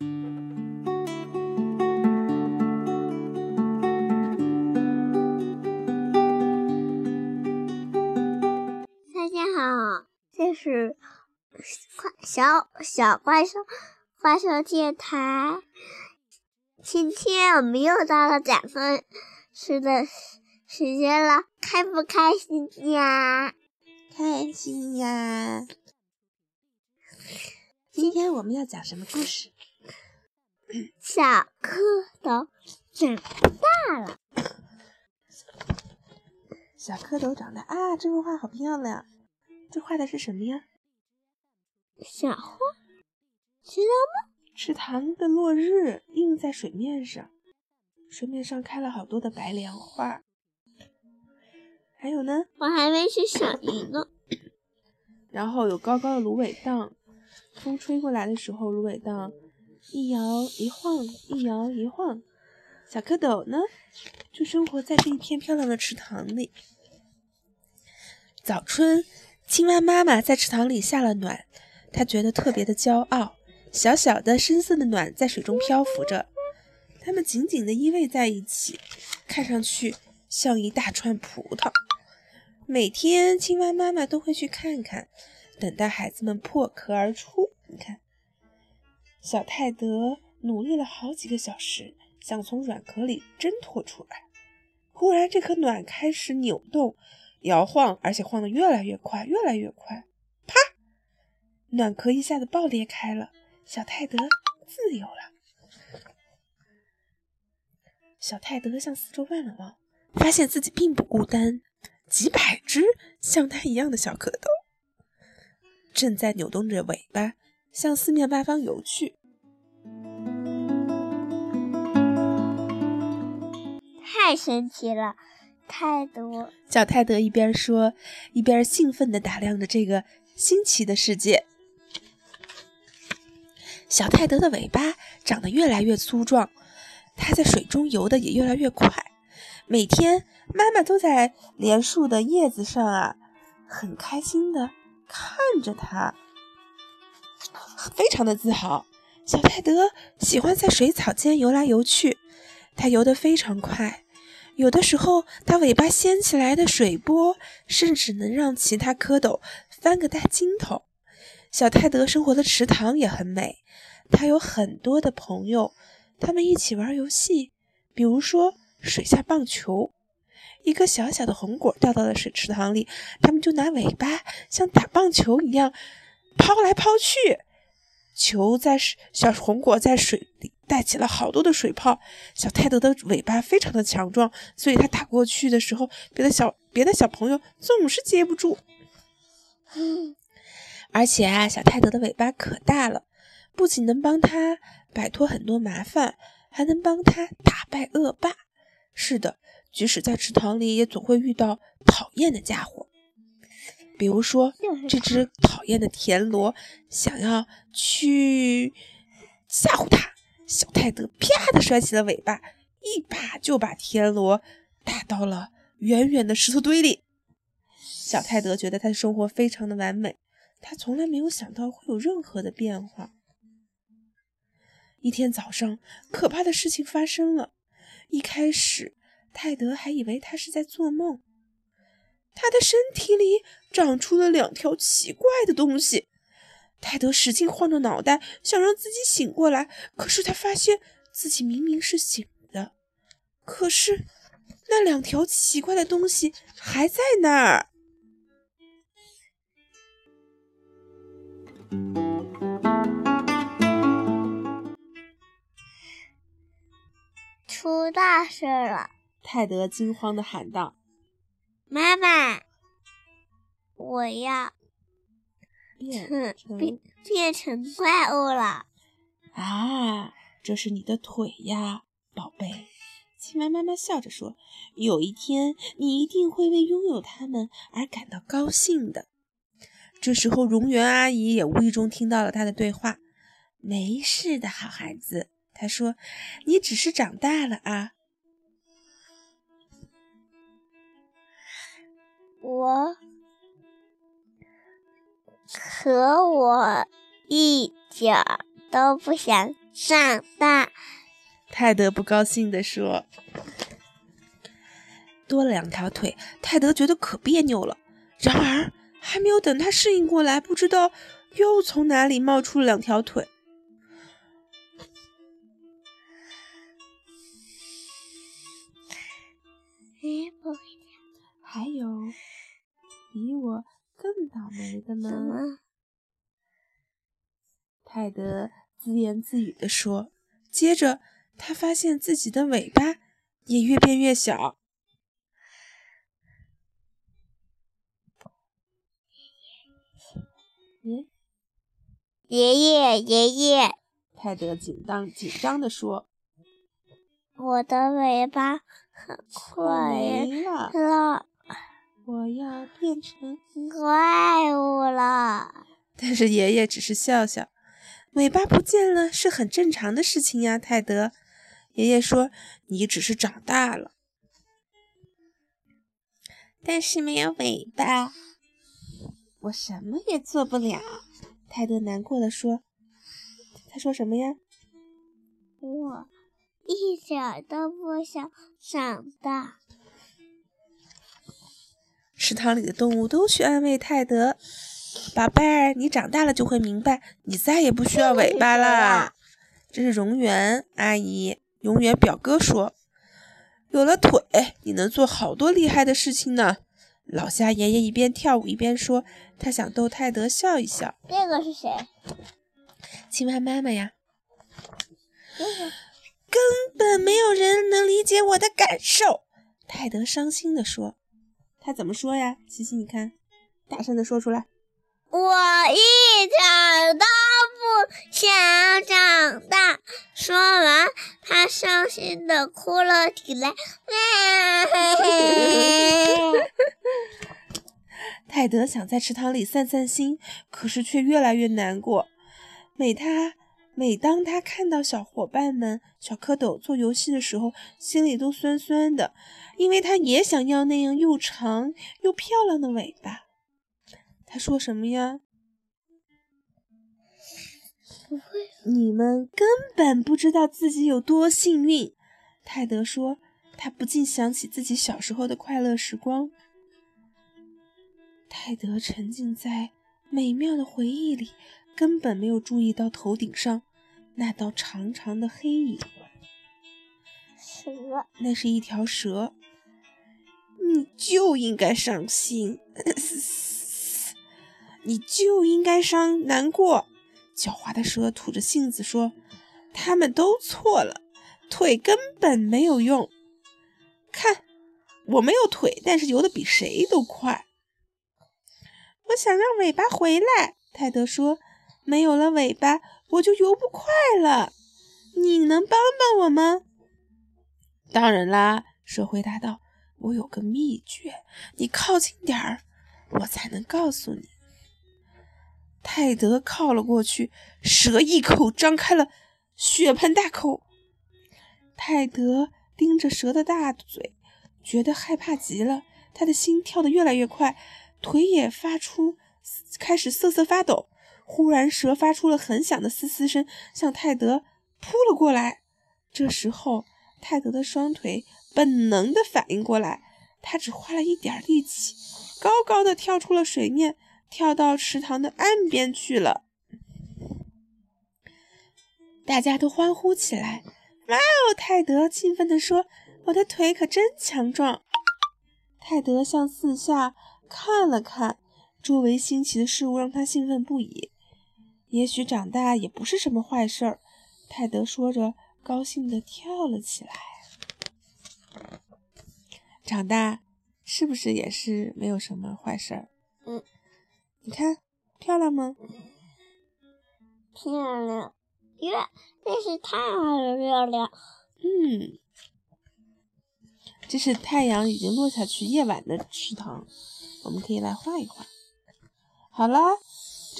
大家好，这是怪小小怪兽怪兽电台。今天我们又到了讲故事的时间了，开不开心呀？开心呀！今天我们要讲什么故事？小蝌蚪长大了。小蝌蚪长大啊！这幅画好漂亮。这画的是什么呀？小花，知道吗？池塘的落日映在水面上，水面上开了好多的白莲花。还有呢？我还没去想鱼呢。然后有高高的芦苇荡，风吹过来的时候，芦苇荡一摇一晃，一摇一晃。小蝌蚪呢，就生活在这一片漂亮的池塘里。早春。青蛙妈妈在池塘里下了卵，它觉得特别的骄傲。小小的深色的卵在水中漂浮着，它们紧紧地依偎在一起，看上去像一大串葡萄。每天，青蛙妈妈都会去看看，等待孩子们破壳而出。小泰德努力了好几个小时，想从卵壳里挣脱出来。忽然，这颗卵开始扭动。摇晃，而且晃得越来越快，越来越快。啪！卵壳一下子爆裂开了，小泰德自由了。小泰德向四周望了望，发现自己并不孤单，几百只像他一样的小蝌蚪正在扭动着尾巴向四面八方游去。太神奇了！泰德，小泰德一边说，一边兴奋地打量着这个新奇的世界。小泰德的尾巴长得越来越粗壮，它在水中游得也越来越快。每天，妈妈都在莲树的叶子上啊，很开心地看着它，非常的自豪。小泰德喜欢在水草间游来游去，他游得非常快。有的时候，它尾巴掀起来的水波，甚至能让其他蝌蚪翻个大筋头。小泰德生活的池塘也很美，他有很多的朋友，他们一起玩游戏，比如说水下棒球。一个小小的红果掉到了水池塘里，他们就拿尾巴像打棒球一样抛来抛去，球在小红果在水里。带起了好多的水泡，小泰德的尾巴非常的强壮，所以他打过去的时候，别的小别的小朋友总是接不住。而且啊，小泰德的尾巴可大了，不仅能帮他摆脱很多麻烦，还能帮他打败恶霸。是的，即使在池塘里，也总会遇到讨厌的家伙，比如说 这只讨厌的田螺，想要去吓唬它。小泰德啪的甩起了尾巴，一把就把田螺打到了远远的石头堆里。小泰德觉得他的生活非常的完美，他从来没有想到会有任何的变化。一天早上，可怕的事情发生了。一开始，泰德还以为他是在做梦，他的身体里长出了两条奇怪的东西。泰德使劲晃着脑袋，想让自己醒过来，可是他发现自己明明是醒的，可是那两条奇怪的东西还在那儿。出大事了！泰德惊慌的喊道：“妈妈，我要……”变变变成怪物了啊！这是你的腿呀，宝贝。青蛙妈妈笑着说：“有一天，你一定会为拥有它们而感到高兴的。”这时候，蝾螈阿姨也无意中听到了他的对话。“没事的好孩子。”她说，“你只是长大了啊。”我。可我一点都不想长大。泰德不高兴地说：“多了两条腿，泰德觉得可别扭了。然而，还没有等他适应过来，不知道又从哪里冒出了两条腿。还有比我更倒霉的呢。”泰德自言自语地说，接着。他发现自己的尾巴也越变越小。爷爷爷爷爷，泰德紧张紧张地说：“我的尾巴很快没了，我要变成怪物了。”但是爷爷只是笑笑：“尾巴不见了是很正常的事情呀，泰德。”爷爷说：“你只是长大了，但是没有尾巴，我什么也做不了。”泰德难过的说：“他说什么呀？我一点都不想长大。”池塘里的动物都去安慰泰德：“宝贝儿，你长大了就会明白，你再也不需要尾巴了。”这是荣源阿姨。永远表哥说：“有了腿，你能做好多厉害的事情呢。”老虾爷爷一边跳舞一边说：“他想逗泰德笑一笑。”这个是谁？青蛙妈妈呀。根本没有人能理解我的感受。泰德伤心地说：“他怎么说呀？”琪琪，你看，大声的说出来。我一点都不想长大。说完，他伤心的哭了起来。泰德想在池塘里散散心，可是却越来越难过。每他每当他看到小伙伴们小蝌蚪做游戏的时候，心里都酸酸的，因为他也想要那样又长又漂亮的尾巴。他说什么呀？不会，你们根本不知道自己有多幸运。泰德说，他不禁想起自己小时候的快乐时光。泰德沉浸在美妙的回忆里，根本没有注意到头顶上那道长长的黑影。蛇，那是一条蛇。你就应该伤心。你就应该伤难过。狡猾的蛇吐着信子说：“他们都错了，腿根本没有用。看，我没有腿，但是游得比谁都快。我想让尾巴回来。”泰德说：“没有了尾巴，我就游不快了。你能帮帮我吗？”“当然啦。”蛇回答道，“我有个秘诀，你靠近点儿，我才能告诉你。”泰德靠了过去，蛇一口张开了血盆大口。泰德盯着蛇的大嘴，觉得害怕极了。他的心跳得越来越快，腿也发出开始瑟瑟发抖。忽然，蛇发出了很响的嘶嘶声，向泰德扑了过来。这时候，泰德的双腿本能地反应过来，他只花了一点力气，高高的跳出了水面。跳到池塘的岸边去了，大家都欢呼起来。哇哦！泰德兴奋地说：“我的腿可真强壮。”泰德向四下看了看，周围新奇的事物让他兴奋不已。也许长大也不是什么坏事儿，泰德说着，高兴地跳了起来。长大是不是也是没有什么坏事儿？嗯。你看，漂亮吗？漂亮，月，真是太阳的月亮。嗯，这是太阳已经落下去夜晚的池塘，我们可以来画一画。好啦，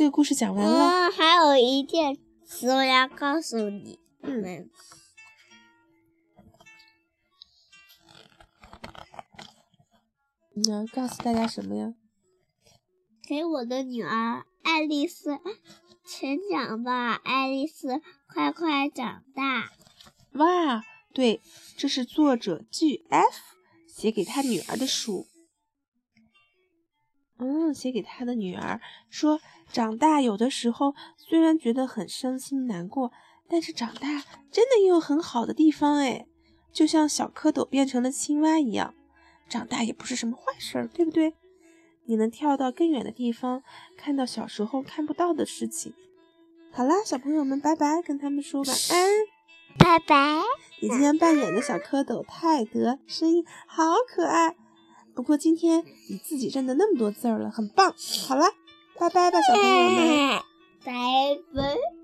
这个故事讲完了。嗯，还有一件事我要告诉你们。你要告诉大家什么呀？给我的女儿爱丽丝成长吧，爱丽丝，快快长大。哇，对，这是作者 G.F 写给他女儿的书。嗯，写给他的女儿说，长大有的时候虽然觉得很伤心难过，但是长大真的也有很好的地方哎，就像小蝌蚪变成了青蛙一样，长大也不是什么坏事儿，对不对？你能跳到更远的地方，看到小时候看不到的事情。好啦，小朋友们，拜拜，跟他们说晚安，拜拜。你今天扮演的小蝌蚪泰德，声音好可爱。不过今天你自己认得那么多字儿了，很棒。好了，拜拜吧，小朋友们，拜拜。